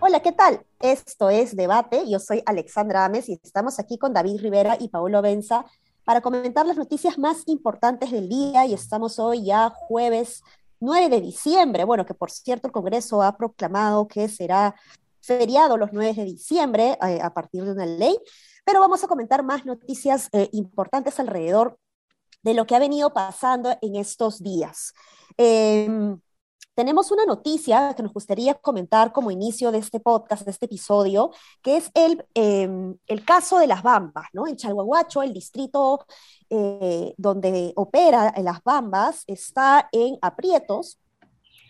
Hola, ¿qué tal? Esto es Debate. Yo soy Alexandra Ames y estamos aquí con David Rivera y Paolo Benza para comentar las noticias más importantes del día y estamos hoy ya jueves 9 de diciembre. Bueno, que por cierto el Congreso ha proclamado que será feriado los 9 de diciembre eh, a partir de una ley, pero vamos a comentar más noticias eh, importantes alrededor de lo que ha venido pasando en estos días. Em, tenemos una noticia que nos gustaría comentar como inicio de este podcast, de este episodio, que es el, em, el caso de las Bambas, ¿no? En Chalhuahuacho, el distrito eh, donde opera las Bambas, está en aprietos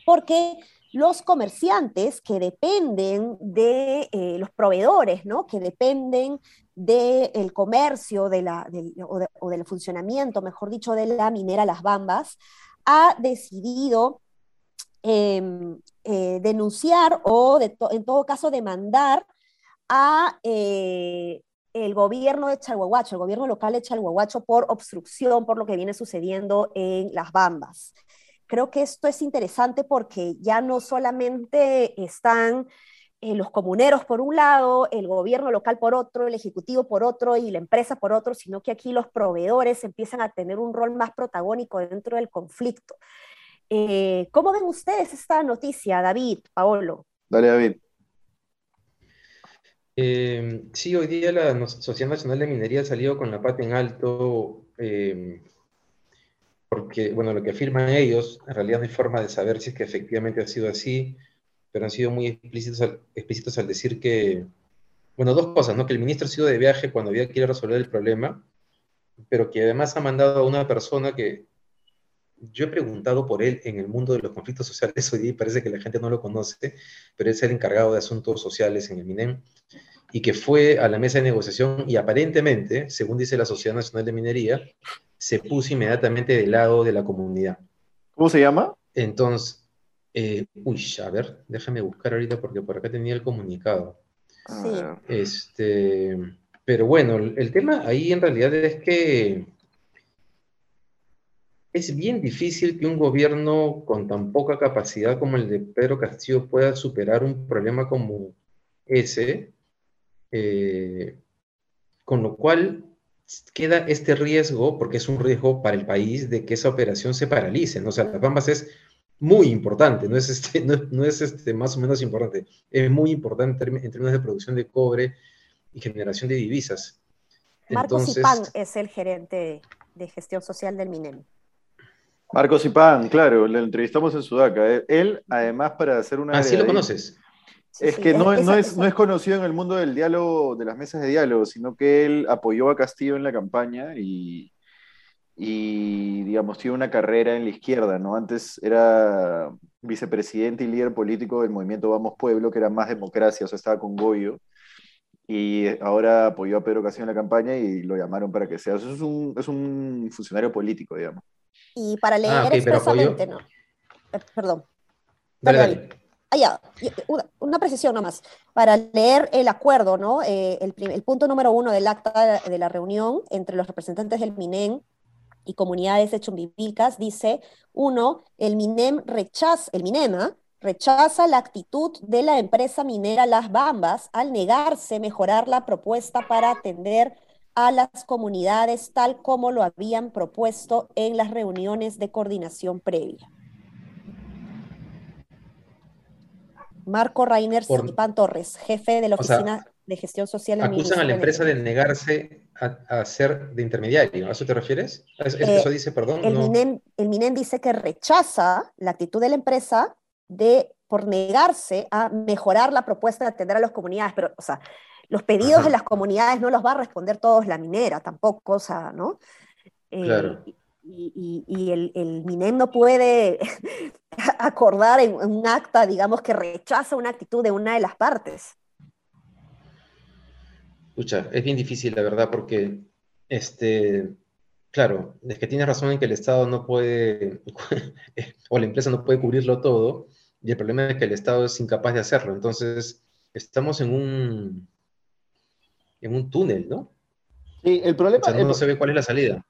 porque los comerciantes que dependen de eh, los proveedores, ¿no? que dependen del comercio de o, del funcionamiento, mejor dicho, de la minera Las Bambas, ha decidido Em, eh, denunciar o en todo caso demandar a eh, el gobierno de Chalhuahuacho, el gobierno local de Chalhuahuacho por obstrucción, por lo que viene sucediendo en las Bambas. Creo que esto es interesante porque ya no solamente están eh, los comuneros por un lado, el gobierno local por otro, el ejecutivo por otro y la empresa por otro, sino que aquí los proveedores empiezan a tener un rol más protagónico dentro del conflicto. Eh, ¿Cómo ven ustedes esta noticia, David, Paolo? Dale, David. Eh, sí, hoy día la Sociedad Nacional de Minería ha salido con la pata en alto, eh, porque, bueno, lo que afirman ellos, en realidad no hay forma de saber si es que efectivamente ha sido así, pero han sido muy explícitos al, decir que, bueno, dos cosas, ¿no? Que el ministro ha sido de viaje cuando había que resolver el problema, pero que además ha mandado a una persona que yo he preguntado por él en el mundo de los conflictos sociales hoy día parece que la gente no lo conoce, pero es el encargado de asuntos sociales en el MINEM y que fue a la mesa de negociación y aparentemente, según dice la Sociedad Nacional de Minería, se puso inmediatamente del lado de la comunidad. ¿Cómo se llama? Entonces, eh, uy, a ver, déjame buscar ahorita porque por acá tenía el comunicado. Sí. Este, pero bueno, el tema ahí en realidad es que es bien difícil que un gobierno con tan poca capacidad como el de Pedro Castillo pueda superar un problema como ese, eh, con lo cual queda este riesgo, porque es un riesgo para el país, de que esa operación se paralice. ¿no? O sea, las Bambas es muy importante, no es, este, no, es este, más o menos importante, es muy importante en términos de producción de cobre y generación de divisas. Marcos Zipán es el gerente de gestión social del MINEM. Marcos Ipán, claro, le entrevistamos en Sudaca. Él, además, para hacer una... Ah, sí lo conoces. Es que no, no, es, no es conocido en el mundo del diálogo, de las mesas de diálogo, sino que él apoyó a Castillo en la campaña y, y, digamos, tiene una carrera en la izquierda, ¿no? Antes era vicepresidente y líder político del movimiento Vamos Pueblo, que era más democracia, o sea, estaba con Goyo, y ahora apoyó a Pedro Castillo en la campaña y lo llamaron para que sea. eso es un, es un funcionario político, digamos. Y para leer ah, expresamente, no. Eh, perdón. Ah, una, precisión nomás. Para leer el acuerdo, ¿no? Eh, el, punto número uno del acta de la reunión entre los representantes del MINEM y comunidades de Chumbivilcas dice, uno, el MINEM rechaza, el MINEMA rechaza la actitud de la empresa minera Las Bambas al negarse mejorar la propuesta para atender a las comunidades tal como lo habían propuesto en las reuniones de coordinación previa. Marco Rainer Pan Torres, jefe de la Oficina de Gestión Social. Acusan a la empresa de negarse a, ser de intermediario. ¿A eso te refieres? ¿Eso, eh, dice, perdón? El, MINEM, el MINEM dice que rechaza la actitud de la empresa de por negarse a mejorar la propuesta de atender a las comunidades, pero, o sea, los pedidos de las comunidades no los va a responder todos la minera tampoco, o sea, ¿no? Eh, y, el, el, MINEM no puede acordar en, un acta, digamos, que rechaza una actitud de una de las partes. Escucha, es bien difícil, la verdad, porque, este, claro, es que tienes razón en que el Estado no puede, o la empresa no puede cubrirlo todo, y el problema es que el Estado es incapaz de hacerlo. Entonces, estamos en un, en un túnel, ¿no? Sí, el problema... no, se ve cuál es la salida.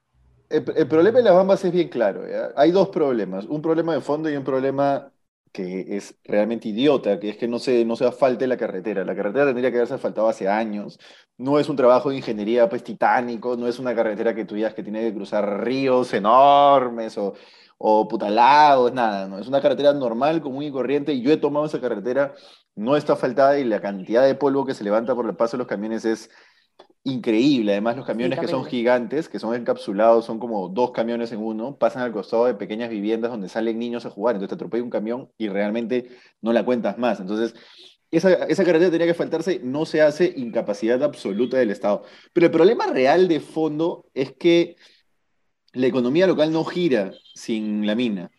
El, problema de las bambas es bien claro. Hay dos problemas, un problema de fondo y un problema que es realmente idiota, que es que no se, no se asfalte la carretera. La carretera tendría que haberse asfaltado hace años. No es un trabajo de ingeniería pues titánico, no es una carretera que tú digas que tiene que cruzar ríos enormes o, o putalagos, nada, no. Es una carretera normal, común y corriente, y yo he tomado esa carretera, no está asfaltada y la cantidad de polvo que se levanta por el paso de los camiones es increíble. Además, los camiones que son gigantes, que son encapsulados, son como dos camiones en uno, pasan al costado de pequeñas viviendas donde salen niños a jugar. Entonces te atropella un camión y realmente no la cuentas más. Entonces, esa, esa carretera tenía que faltarse, no se hace incapacidad absoluta del Estado. Pero el problema real de fondo es que la economía local no gira sin la mina.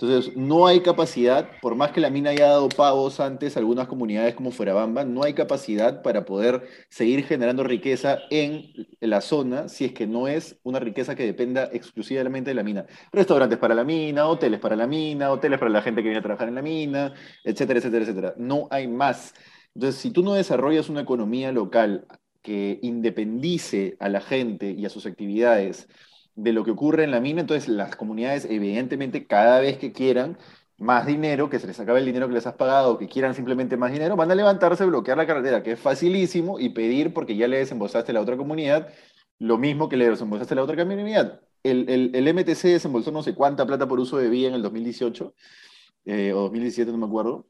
Entonces, no hay capacidad, por más que la mina haya dado pagos antes a algunas comunidades como Fuerabamba, no hay capacidad para poder seguir generando riqueza en la zona si es que no es una riqueza que dependa exclusivamente de la mina. Restaurantes para la mina, hoteles para la mina, hoteles para la gente que viene a trabajar en la mina, etcétera, etcétera, etcétera. No hay más. Entonces, si tú no desarrollas una economía local que independice a la gente y a sus actividades, de lo que ocurre en la mina, entonces las comunidades evidentemente cada vez que quieran más dinero, que se les acabe el dinero que les has pagado, que quieran simplemente más dinero, van a levantarse, bloquear la carretera, que es facilísimo, y pedir, porque ya le desembolsaste a la otra comunidad, lo mismo que le desembolsaste a la otra comunidad. El, el, el MTC desembolsó no sé cuánta plata por uso de vía en el 2018, eh, o 2017, no me acuerdo,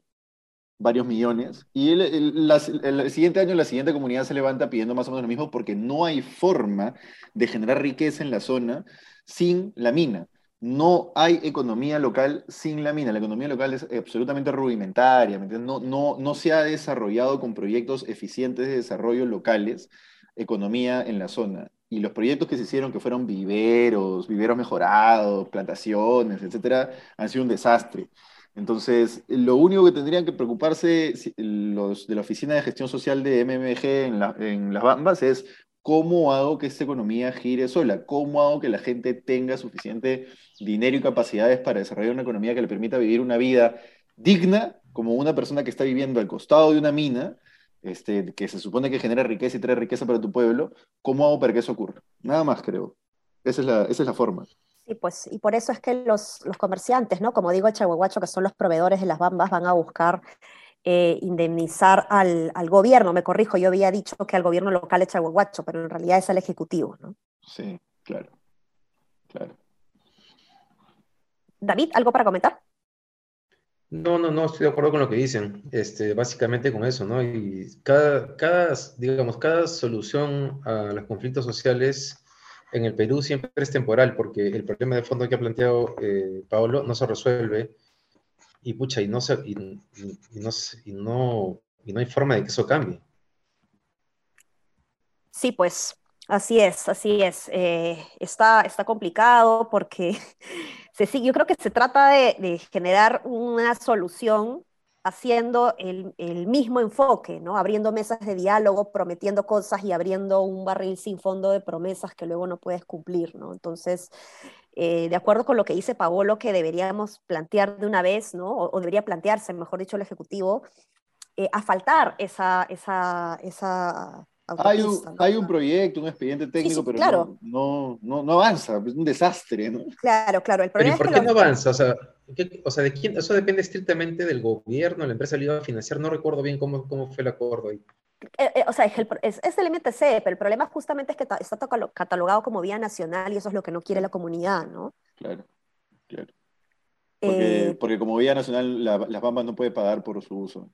varios millones, y el, el, siguiente año la siguiente comunidad se levanta pidiendo más o menos lo mismo porque no hay forma de generar riqueza en la zona sin la mina. No hay economía local sin la mina. La economía local es absolutamente rudimentaria, no, no, no se ha desarrollado con proyectos eficientes de desarrollo locales economía en la zona. Y los proyectos que se hicieron, que fueron viveros, viveros mejorados, plantaciones, etcétera, han sido un desastre. Entonces, lo único que tendrían que preocuparse los de la Oficina de Gestión Social de MMG en, en las Bambas es cómo hago que esta economía gire sola, cómo hago que la gente tenga suficiente dinero y capacidades para desarrollar una economía que le permita vivir una vida digna, como una persona que está viviendo al costado de una mina, este, que se supone que genera riqueza y trae riqueza para tu pueblo, ¿cómo hago para que eso ocurra? Nada más, creo. Esa es la, esa es la forma. Sí, pues, y por eso es que los, comerciantes, ¿no? Como digo, Chahuahuacho, que son los proveedores de las bambas, van a buscar eh, indemnizar al, gobierno. Me corrijo, yo había dicho que al gobierno local es Chahuahuacho, pero en realidad es al Ejecutivo, ¿no? Sí, claro. Claro. David, ¿algo para comentar? No, no, no, estoy de acuerdo con lo que dicen. Este, básicamente con eso, ¿no? Y cada, cada, digamos, cada solución a los conflictos sociales en el Perú siempre es temporal, porque el problema de fondo que ha planteado eh, Paolo no se resuelve y pucha, y no, se, y, no, y, no, y no hay forma de que eso cambie. Sí, pues así es, así es. Eh, está, está complicado porque se yo creo que se trata de, de generar una solución haciendo el, mismo enfoque, ¿no? Abriendo mesas de diálogo, prometiendo cosas y abriendo un barril sin fondo de promesas que luego no puedes cumplir, ¿no? Entonces, eh, de acuerdo con lo que dice Paolo, que deberíamos plantear de una vez, ¿no? O, debería plantearse, mejor dicho, el Ejecutivo, eh, a faltar esa, esa, esa hay un, hay un proyecto, un expediente técnico, pero no, no, no, avanza, es un desastre, ¿no? Claro, claro. El problema ¿Pero por qué no avanza? O sea, o sea, ¿de quién? Eso depende estrictamente del gobierno, la empresa le iba a financiar, no recuerdo bien cómo, cómo fue el acuerdo ahí. Eh, eh, o sea, es, el, es, es, el MTC, pero el problema justamente es que está catalogado como vía nacional y eso es lo que no quiere la comunidad, ¿no? Claro, claro. Porque, eh, porque como vía nacional las Bambas no puede pagar por su uso.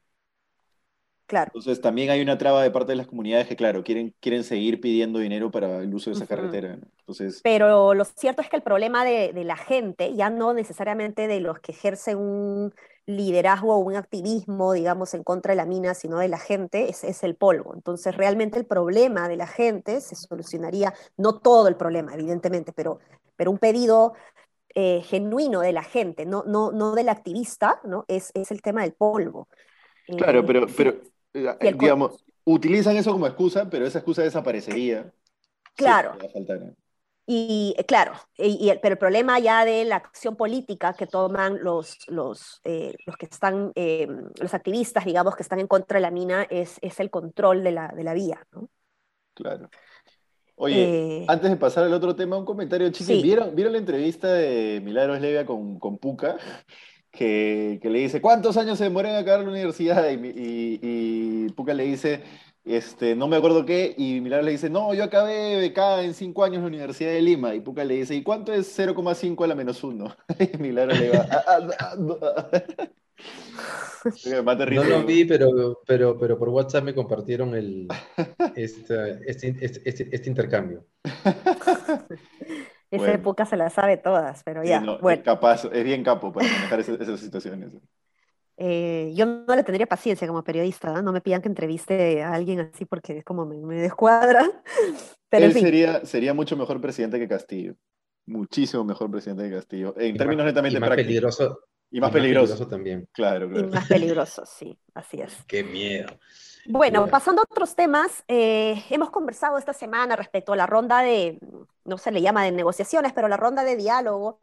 Claro. Entonces también hay una traba de parte de las comunidades que, claro, quieren, quieren seguir pidiendo dinero para el uso de esa carretera. Entonces... Pero lo cierto es que el problema de, la gente, ya no necesariamente de los que ejercen un liderazgo o un activismo, digamos, en contra de la mina, sino de la gente, es, es el polvo. Entonces realmente el problema de la gente se solucionaría, no todo el problema, evidentemente, pero, pero un pedido eh, genuino de la gente, no, no, no del activista, ¿no? Es, es el tema del polvo. Claro, pero, eh, pero eh, digamos, utilizan eso como excusa, pero esa excusa desaparecería. Claro. y eh, claro, y, pero el problema ya de la acción política que toman los, los, eh, los que están, los activistas, digamos, que están en contra de la mina, es, es el control de la, de la vía, ¿no? Claro. Oye, eh, antes de pasar al otro tema, un comentario, chicos. ¿Vieron, ¿Vieron la entrevista de Milagros Levia con, con Puca? Que, le dice, ¿cuántos años se demoró en acabar la universidad? Y, y, Puca le dice, este, no me acuerdo qué, y Milagros le dice, no, yo acabé becada en cinco años en la Universidad de Lima. Y Puca le dice, ¿y cuánto es 0,5 a la menos 1? y Milagros le va, ah, ah, ah, no lo vi, pero, pero, pero por WhatsApp me compartieron el, este, este, este, este, intercambio. Esa época se la sabe todas, pero ya. bueno. es, capaz, es bien capo para manejar esas, situaciones. Eh, yo no le tendría paciencia como periodista, ¿no? me pidan que entreviste a alguien así porque es como me, descuadra. Pero Él sería, sería mucho mejor presidente que Castillo. Muchísimo mejor presidente que Castillo. En términos netamente más peligroso, y más, peligroso. también. Claro, claro. Y más peligroso, sí, así es. Qué miedo. Bueno, pasando a otros temas, eh, hemos conversado esta semana respecto a la ronda de, no se le llama de negociaciones, pero la ronda de diálogo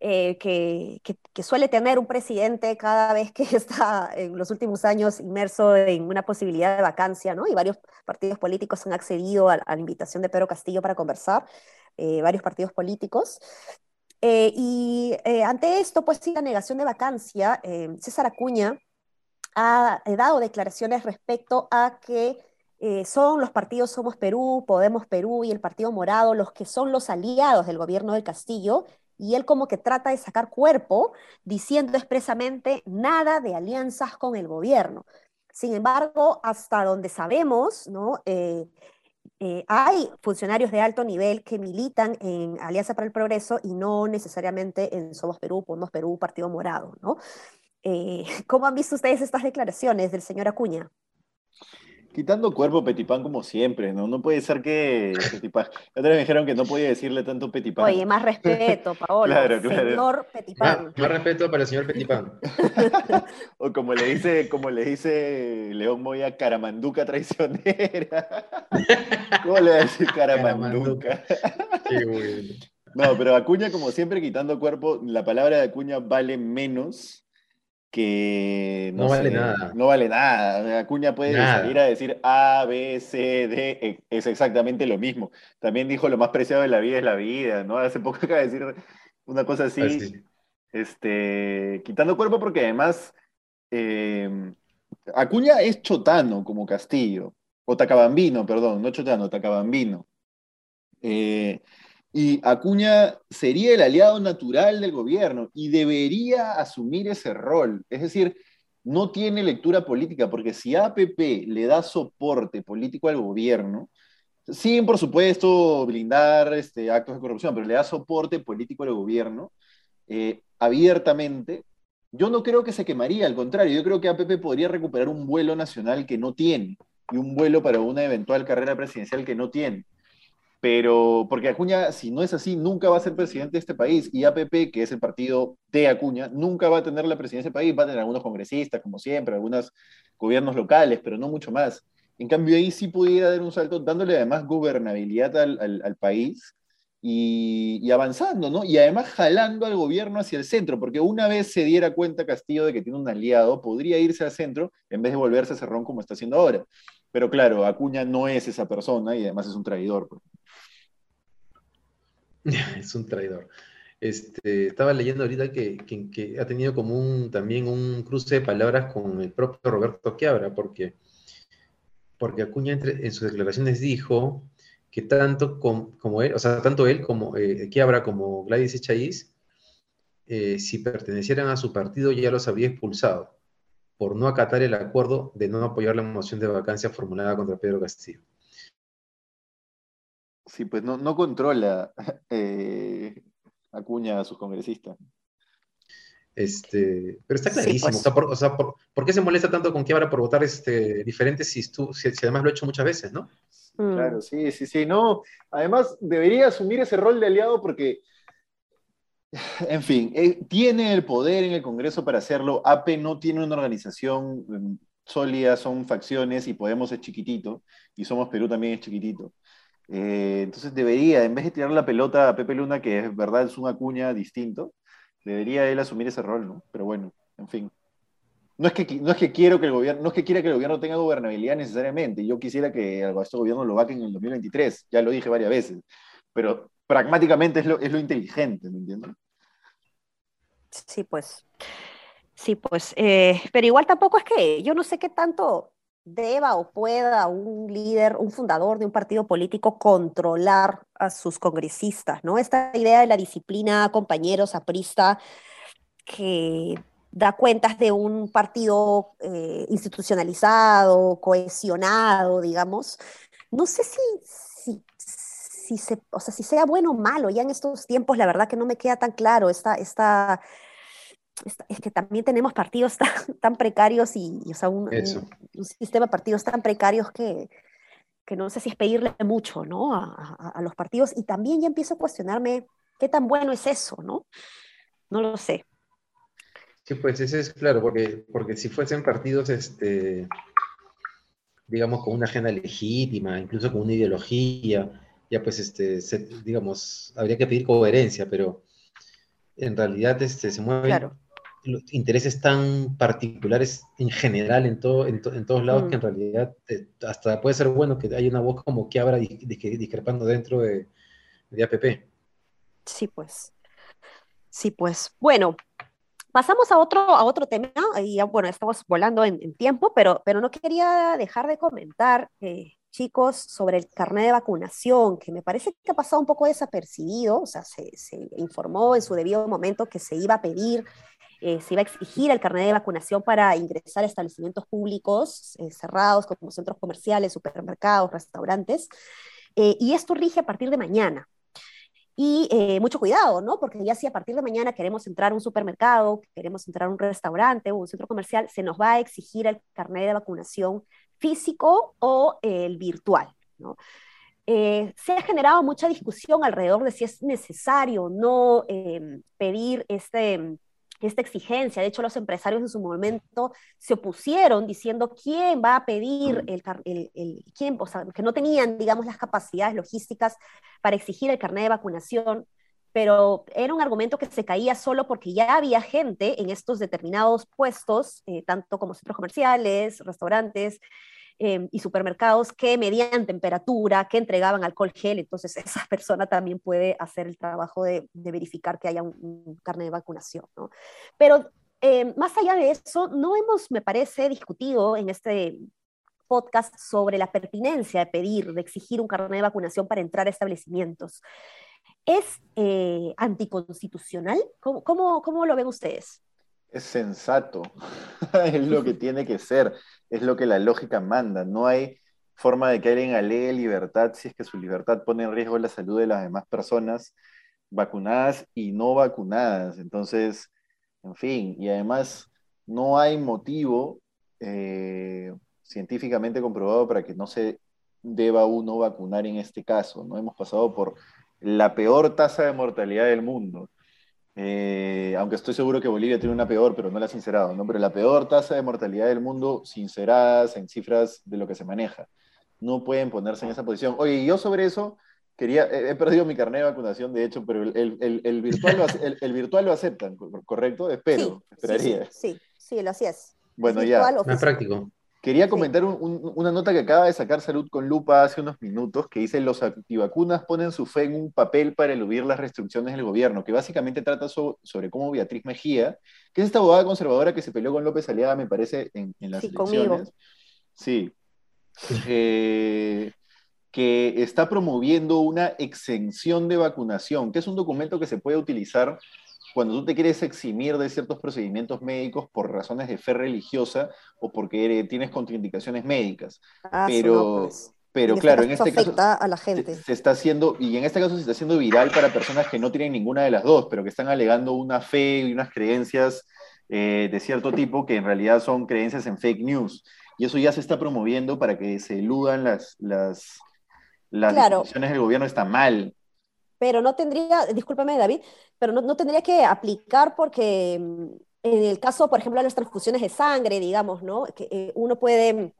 eh, que, que, suele tener un presidente cada vez que está en los últimos años inmerso en una posibilidad de vacancia, ¿no? Y varios partidos políticos han accedido a, la invitación de Pedro Castillo para conversar, eh, varios partidos políticos. Eh, y ante esto, pues sí, la negación de vacancia, César Acuña ha dado declaraciones respecto a que son los partidos Somos Perú, Podemos Perú y el Partido Morado los que son los aliados del gobierno del Castillo, y él como que trata de sacar cuerpo diciendo expresamente nada de alianzas con el gobierno. Sin embargo, hasta donde sabemos, ¿no? Eh, hay funcionarios de alto nivel que militan en Alianza para el Progreso y no necesariamente en Somos Perú, Podemos Perú, Partido Morado. Eh, ¿Cómo han visto ustedes estas declaraciones del señor Acuña? Quitando cuerpo Petipán como siempre, ¿no? No puede ser que Petipán... Otra me dijeron que no podía decirle tanto Petipán. Oye, más respeto, Paolo. claro, claro. Señor Petipán. Más, respeto para el señor Petipán. o como le dice, como le dice León Moya, caramanduca traicionera. ¿Cómo le va a decir caramanduca? Qué bueno. No, pero Acuña, como siempre, quitando cuerpo, la palabra de Acuña vale menos que no, vale nada. No vale nada. Acuña puede salir a decir A, B, C, D, e, es exactamente lo mismo. También dijo lo más preciado de la vida es la vida, ¿no? Hace poco acaba de decir una cosa así, pues este, quitando cuerpo porque además em, Acuña es chotano como Castillo, o Tacabambino, perdón, no chotano, Tacabambino. Eh, y Acuña sería el aliado natural del gobierno y debería asumir ese rol. Es decir, no tiene lectura política, porque si APP le da soporte político al gobierno, sin, por supuesto, blindar este, actos de corrupción, pero le da soporte político al gobierno eh, abiertamente, yo no creo que se quemaría, al contrario, yo creo que APP podría recuperar un vuelo nacional que no tiene y un vuelo para una eventual carrera presidencial que no tiene pero porque Acuña, si no es así, nunca va a ser presidente de este país y APP, que es el partido de Acuña, nunca va a tener la presidencia del país, va a tener algunos congresistas, como siempre, algunos gobiernos locales, pero no mucho más. En cambio, ahí sí pudiera dar un salto, dándole además gobernabilidad al, país y, avanzando, ¿no? Y además jalando al gobierno hacia el centro, porque una vez se diera cuenta Castillo de que tiene un aliado, podría irse al centro en vez de volverse cerrón como está haciendo ahora. Pero claro, Acuña no es esa persona y además es un traidor. Pues. es un traidor. Este, estaba leyendo ahorita que, que, ha tenido como un, también un cruce de palabras con el propio Roberto Quiabra, porque, Acuña en sus declaraciones dijo que tanto como él, o sea, tanto él como eh, Quiabra como Gladys Echaíz, eh, si pertenecieran a su partido ya los habría expulsado por no acatar el acuerdo de no apoyar la moción de vacancia formulada contra Pedro Castillo. Sí, pues no, no controla eh, Acuña a sus congresistas. Este, pero está clarísimo. o sea, por, qué se molesta tanto con Quiabra por votar este, diferente si, tú, si, además lo ha hecho muchas veces, no? Mm. Claro, sí, sí, sí. No, además debería asumir ese rol de aliado porque, en fin, eh, tiene el poder en el Congreso para hacerlo. AP no tiene una organización mm, sólida, son facciones y Podemos es chiquitito y Somos Perú también es chiquitito. Eh, entonces debería, en vez de tirar la pelota a Pepe Luna, que es verdad es una cuña distinto, debería él asumir ese rol, ¿no? Pero bueno, en fin. no es que, no es que quiero que el gobierno, no es que quiera que el gobierno tenga gobernabilidad necesariamente. Yo quisiera que este gobierno lo vaquen en el 2023, ya lo dije varias veces. Pero pragmáticamente es lo, es lo inteligente, ¿me entiendes? Sí, pues. Sí, pues. Eh, pero igual tampoco es que yo no sé qué tanto deba o pueda un líder, un fundador de un partido político controlar a sus congresistas, ¿no? Esta idea de la disciplina, compañeros, aprista, que da cuentas de un partido eh, institucionalizado, cohesionado, digamos. No sé si, si, si, se, o sea, si sea bueno o malo, ya en estos tiempos la verdad que no me queda tan claro esta, esta, es que también tenemos partidos tan, precarios y, o sea, un, sistema de partidos tan precarios que, que, no sé si es pedirle mucho ¿no? A, a, los partidos y también ya empiezo a cuestionarme qué tan bueno es eso, ¿no? No lo sé. Sí, pues ese es claro, porque, porque si fuesen partidos, este, digamos, con una agenda legítima, incluso con una ideología, ya pues, este, digamos, habría que pedir coherencia, pero en realidad este, se mueven intereses tan particulares en general en, todo, en, todos lados que en realidad eh, hasta puede ser bueno que haya una voz como que abra discrepando dentro de, de APP. Sí, pues. Sí, pues. Bueno, Pasamos a otro, a otro tema, y bueno, estamos volando en, tiempo, pero, pero no quería dejar de comentar, eh, chicos, sobre el carnet de vacunación, que me parece que ha pasado un poco desapercibido, o sea, se, informó en su debido momento que se iba a pedir, eh, se iba a exigir el carnet de vacunación para ingresar a establecimientos públicos eh, cerrados, como centros comerciales, supermercados, restaurantes, y esto rige a partir de mañana. Y eh, mucho cuidado, ¿no? Porque ya si a partir de mañana queremos entrar a un supermercado, queremos entrar a un restaurante o un centro comercial, se nos va a exigir el carnet de vacunación físico o el virtual, ¿no? Eh, se ha generado mucha discusión alrededor de si es necesario o no em, pedir este, esta exigencia. De hecho, los empresarios en su momento se opusieron diciendo quién va a pedir el, el, quién, o sea, que no tenían, digamos, las capacidades logísticas para exigir el carnet de vacunación, pero era un argumento que se caía solo porque ya había gente en estos determinados puestos, eh, tanto como centros comerciales, restaurantes, Em, y supermercados que medían temperatura, que entregaban alcohol gel, entonces esa persona también puede hacer el trabajo de, verificar que haya un, carnet de vacunación. ¿no? Pero em, más allá de eso, no hemos, me parece, discutido en este podcast sobre la pertinencia de pedir, de exigir un carnet de vacunación para entrar a establecimientos. ¿Es eh, anticonstitucional? ¿Cómo, cómo, cómo lo ven ustedes? Es sensato, es lo que tiene que ser es lo que la lógica manda. No hay forma de que alguien alee libertad si es que su libertad pone en riesgo la salud de las demás personas vacunadas y no vacunadas. Entonces, en fin, y además no hay motivo eh, científicamente comprobado para que no se deba uno vacunar en este caso. No hemos pasado por la peor tasa de mortalidad del mundo. Eh, aunque estoy seguro que Bolivia tiene una peor, pero no la ha sincerado, ¿no? Pero la peor tasa de mortalidad del mundo, sinceradas en cifras de lo que se maneja. No pueden ponerse en esa posición. Oye, yo sobre eso quería, he, perdido mi carnet de vacunación, de hecho, pero el, virtual, lo, el, virtual lo aceptan, ¿correcto? Espero, esperaría. Sí, sí, lo así es. Bueno, ya. Más práctico. Quería comentar una nota que acaba de sacar Salud con Lupa hace unos minutos, que dice los antivacunas ponen su fe en un papel para eludir las restricciones del gobierno, que básicamente trata sobre cómo Beatriz Mejía, que es esta abogada conservadora que se peleó con López Aliaga, me parece, en, las elecciones. Sí. Eh, que está promoviendo una exención de vacunación, que es un documento que se puede utilizar cuando tú te quieres eximir de ciertos procedimientos médicos por razones de fe religiosa o porque tienes contraindicaciones médicas. Ah, pero, pues. pero claro, en este caso a la gente. Se, está haciendo, y en este caso se está haciendo viral para personas que no tienen ninguna de las dos, pero que están alegando una fe y unas creencias eh, de cierto tipo que en realidad son creencias en fake news. Y eso ya se está promoviendo para que se eludan las, las, las decisiones del gobierno. Está mal pero no tendría, discúlpame David, pero no, tendría que aplicar porque mm, en el caso, por ejemplo, de las transfusiones de sangre, digamos, ¿no? Que eh, uno puede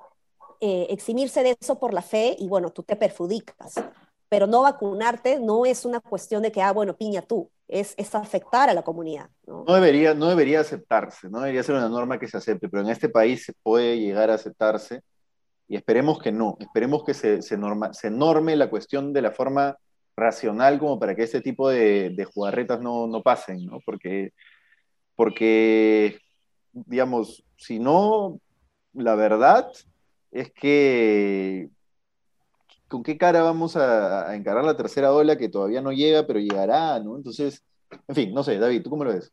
eh, eximirse de eso por la fe y bueno, tú te perjudicas, pero no vacunarte no es una cuestión de que, ah, bueno, piña tú, es, es afectar a la comunidad. ¿no? debería, no debería aceptarse, no debería ser una norma que se acepte, pero en este país se puede llegar a aceptarse y esperemos que no, esperemos que se, se, norma, se norme la cuestión de la forma racional como para que este tipo de, jugarretas no, no pasen, ¿no? Porque, porque, digamos, si no, la verdad es que con qué cara vamos a, encarar la tercera ola que todavía no llega, pero llegará, ¿no? Entonces, en fin, no sé, David, ¿tú cómo lo ves?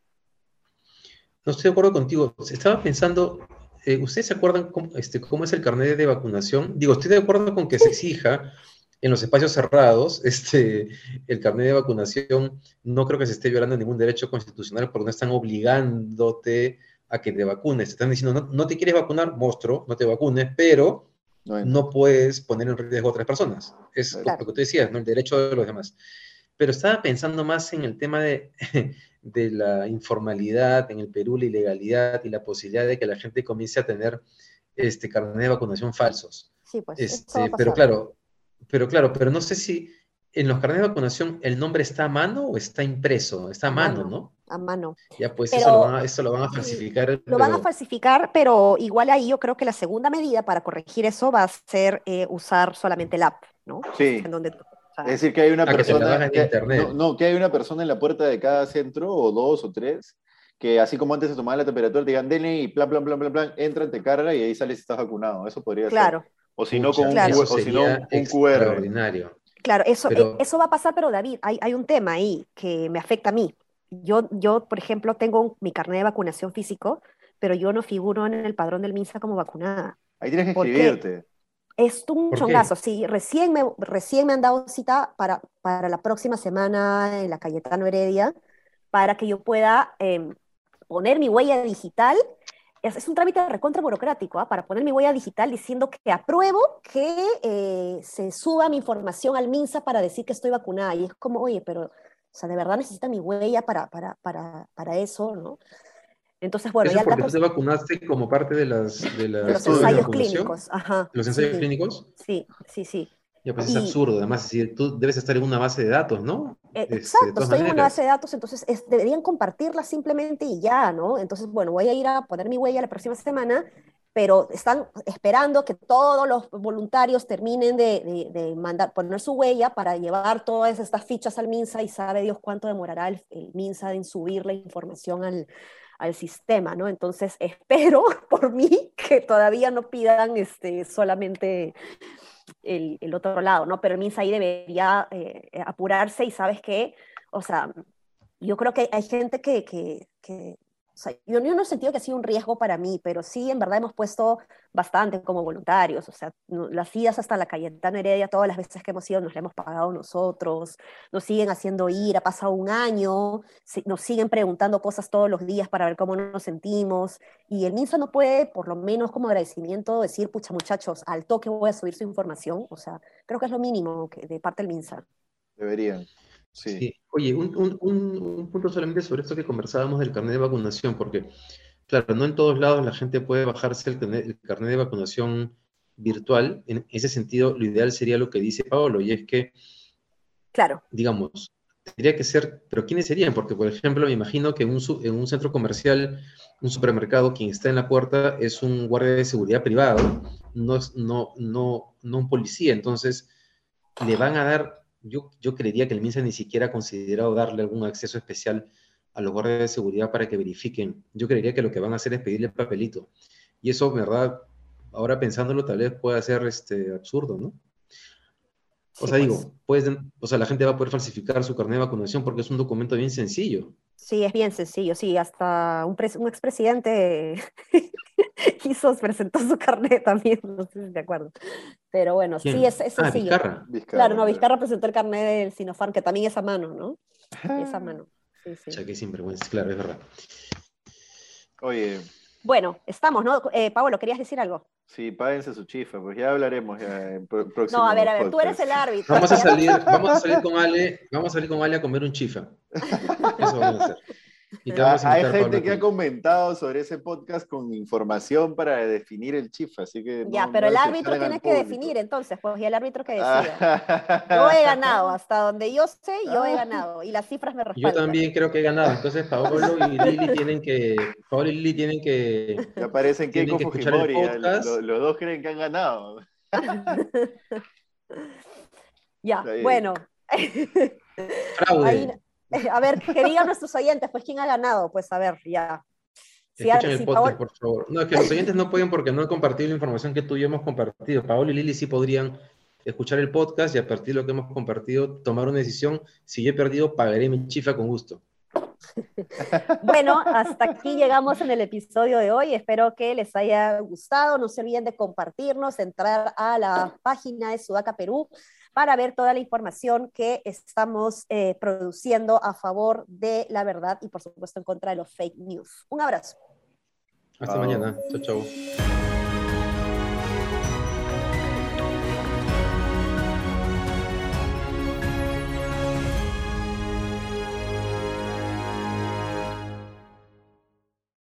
No estoy de acuerdo contigo. Estaba pensando, eh, ¿ustedes se acuerdan este, cómo es el carnet de vacunación? Digo, estoy de acuerdo con que se exija en los espacios cerrados este, el carnet de vacunación. No creo que se esté violando ningún derecho constitucional porque no están obligándote a que te vacunes. Te están diciendo, no, no te quieres vacunar, monstruo, no te vacunes, pero no, puedes poner en riesgo a otras personas. Es lo que tú decías, ¿no? el derecho de los demás. Pero estaba pensando más en el tema de, de la informalidad en el Perú, la ilegalidad y la posibilidad de que la gente comience a tener este carnet de vacunación falsos. Sí, pues. Este, pero claro, pero claro, pero no sé si en los carnets de vacunación el nombre está a mano o está impreso, está a mano, ¿no? A mano. Ya, pues eso, lo van a, eso, lo van a, falsificar. Lo van a falsificar, pero igual ahí yo creo que la segunda medida para corregir eso va a ser eh, usar solamente el app, ¿no? Sí. es decir, que hay una persona. no, que hay una persona en la puerta de cada centro, o dos o tres, que así como antes se tomaba la temperatura, te digan DNI, plan, plan, plan, plan, plan, entra, te carga y ahí sales si estás vacunado. Eso podría claro. ser. O si no, con un, o un QR. Claro, eso, eh, eso va a pasar, pero David, hay, hay un tema ahí que me afecta a mí. Yo, yo por ejemplo, tengo mi carnet de vacunación físico, pero yo no figuro en el padrón del MINSA como vacunada. Ahí tienes que inscribirte. Es un chongazo, sí. Recién me, recién me han dado cita para, para la próxima semana en la Cayetano Heredia para que yo pueda em, poner mi huella digital es, un trámite recontra burocrático ¿ah? para poner mi huella digital diciendo que apruebo que eh, se suba mi información al MINSA para decir que estoy vacunada. Y es como, oye, pero, o sea, de verdad necesita mi huella para, para, para, para eso, ¿no? Entonces, bueno, ¿Eso ya porque tú te vacunaste como parte de las de, los ensayos clínicos, ajá. ¿Los ensayos clínicos? Sí, sí, sí. Ya, pues es absurdo, además, si tú debes estar en una base de datos, ¿no? Eh, este, exacto, estoy en una base de datos, entonces deberían compartirla simplemente y ya, ¿no? Entonces, bueno, voy a ir a poner mi huella la próxima semana, pero están esperando que todos los voluntarios terminen de, de, mandar, poner su huella para llevar todas estas fichas al MINSA y sabe Dios cuánto demorará el, el MINSA en subir la información al, al sistema, ¿no? Entonces espero por mí que todavía no pidan este, solamente el, otro lado, ¿no? Pero el MINSA ahí debería eh, apurarse y sabes qué, o sea, yo creo que hay gente que, que yo, no he sentido que ha sido un riesgo para mí, pero sí, en verdad hemos puesto bastante como voluntarios, o sea, las idas hasta la Cayetano Heredia, todas las veces que hemos ido nos la hemos pagado nosotros, nos siguen haciendo ir, ha pasado un año, nos siguen preguntando cosas todos los días para ver cómo nos sentimos, y el MINSA no puede, por lo menos como agradecimiento, decir, pucha muchachos, al toque voy a subir su información, o sea, creo que es lo mínimo que, de parte del MINSA. Deberían. Sí. Oye, un, punto solamente sobre esto que conversábamos del carnet de vacunación, porque, claro, no en todos lados la gente puede bajarse el carnet, de vacunación virtual. En ese sentido, lo ideal sería lo que dice Paolo, y es que, claro. digamos, tendría que ser, pero ¿quiénes serían? Porque, por ejemplo, me imagino que en un, en un centro comercial, un supermercado, quien está en la puerta es un guardia de seguridad privado, no, no, no, no un policía. Entonces, le van a dar yo, yo creería que el MINSA ni siquiera ha considerado darle algún acceso especial a los guardias de seguridad para que verifiquen. Yo creería que lo que van a hacer es pedirle el papelito. Y eso, verdad, ahora pensándolo, tal vez pueda ser este, absurdo, ¿no? O sea, digo, pues. o sea, la gente va a poder falsificar su carnet de vacunación porque es un documento bien sencillo. Sí, es bien sencillo, sí, hasta un, un expresidente hizo, presentó su carnet también, no sé si te acuerdo. Pero bueno, sí, es, es ah, sencillo. Claro, no, Vizcarra presentó el carnet del Sinopharm, que también es a mano, ¿no? Es a mano. Sí, sí. Ya que sinvergüenza, claro, es verdad. Oye. Bueno, estamos, ¿no? Eh, Pablo, ¿querías decir algo? Sí, páguense su chifa, pues ya hablaremos ya en próximo No, a ver, a ver, tú eres el árbitro. Vamos a salir, vamos a salir con Ale, vamos a salir con Ale a comer un chifa. Eso vamos a hacer. Hay gente que ha comentado sobre ese podcast con información para definir el chifa, así que... Ya, pero el árbitro tiene que definir entonces, pues, y el árbitro que decida. yo he ganado, hasta donde yo sé, yo he ganado, y las cifras me respaldan. Yo también creo que he ganado, entonces Paolo y Lili tienen que... Paolo y Lili tienen que... Ya aparecen Keiko Fujimori, los, los dos creen que han ganado. ya, bueno. Fraude. a ver, querían nuestros oyentes, pues ¿quién ha ganado? Pues a ver, ya. Escuchen el podcast, por favor. No, es que los oyentes no pueden porque no han compartido la información que tú y yo hemos compartido. Paolo y Lili sí podrían escuchar el podcast y a partir de lo que hemos compartido tomar una decisión. Si yo he perdido, pagaré mi chifa con gusto. Bueno, hasta aquí llegamos en el episodio de hoy. Espero que les haya gustado. No se olviden de compartirnos, entrar a la página de Sudaca Perú para ver toda la información que estamos eh, produciendo a favor de la verdad y por supuesto en contra de los fake news. Un abrazo. Hasta mañana. Chao, chao.